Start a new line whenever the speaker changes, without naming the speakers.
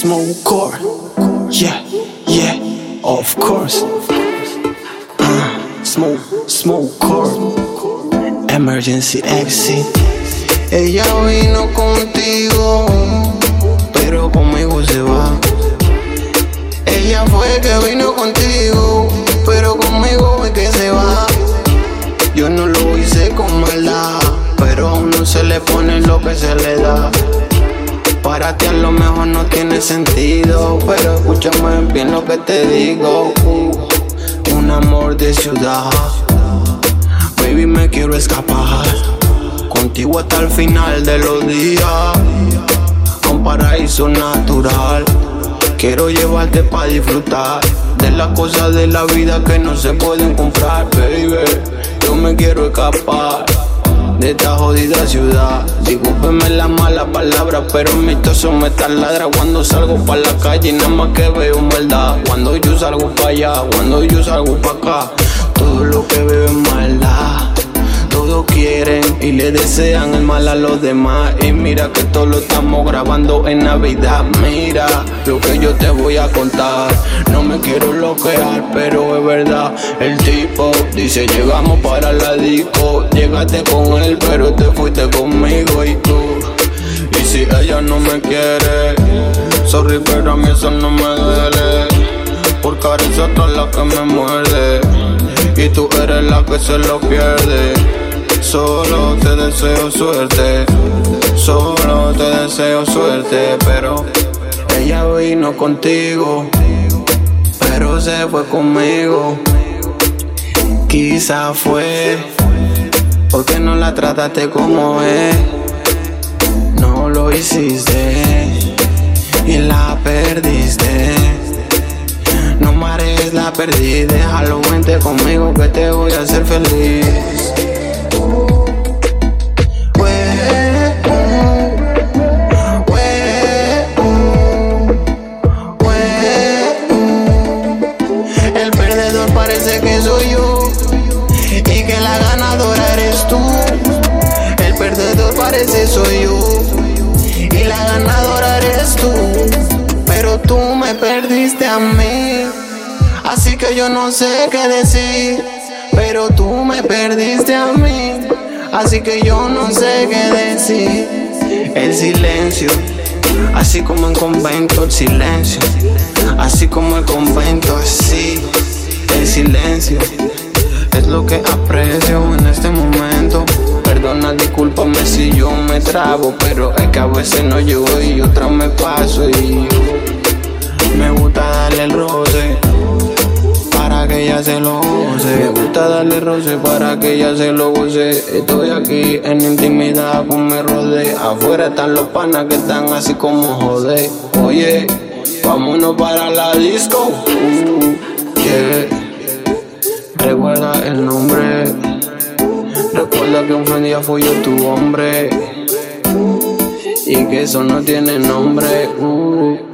Smoke core. Yeah, yeah, of course. Uh, smoke, smoke core. Emergency exit.
Ella vino contigo, pero conmigo se va. Ella fue que vino contigo, pero conmigo es que se va. Yo no lo hice con maldad, pero a uno se le pone lo que se le da. Para ti a lo mejor no tiene sentido, pero escúchame bien lo que te digo. Un amor de ciudad, baby me quiero escapar. Contigo hasta el final de los días, un paraíso natural. Quiero llevarte para disfrutar de las cosas de la vida que no se pueden comprar, baby. Yo me quiero escapar de esta jodida ciudad. Discúlpeme palabra, pero mi toso me taladra cuando salgo para la calle. Nada más que veo maldad. Cuando yo salgo para allá, cuando yo salgo para acá, todo lo que veo es maldad. Todos quieren y le desean el mal a los demás. Y mira que todo lo estamos grabando en Navidad. Mira lo que yo te voy a contar. No me quiero bloquear, pero es verdad. El tipo dice: Llegamos para la disco. Llegaste con él, pero te fuiste conmigo y tú. Si ella no me quiere, sorry, pero a mí eso no me duele. Porque ahora es otra la que me muerde. Y tú eres la que se lo pierde. Solo te deseo suerte, solo te deseo suerte, pero ella vino contigo, pero se fue conmigo. Quizá fue porque no la trataste como es, lo hiciste y la perdiste. No mares la perdí, déjalo, vente conmigo que te voy a hacer feliz. El perdedor parece que soy yo y que la ganadora eres tú. El perdedor parece soy yo y la ganadora eres tú. Pero tú me perdiste a mí, así que yo no sé qué decir. Pero tú me perdiste a mí, así que yo no sé qué decir. El silencio. Así como en convento el silencio, así como el convento así, el silencio es lo que aprecio en este momento. Perdona, discúlpame si yo me trabo, pero es que a veces no llego y otra me paso y me gusta darle el roce para que ella se lo goce. Me gusta darle roce para que ella se lo goce. Estoy aquí en intimidad con mi rode. Afuera están los panas que están así como joder. Oye, vámonos para la disco. Uh, yeah. Recuerda el nombre. Recuerda que un día fui yo tu hombre. Y que eso no tiene nombre. Uh.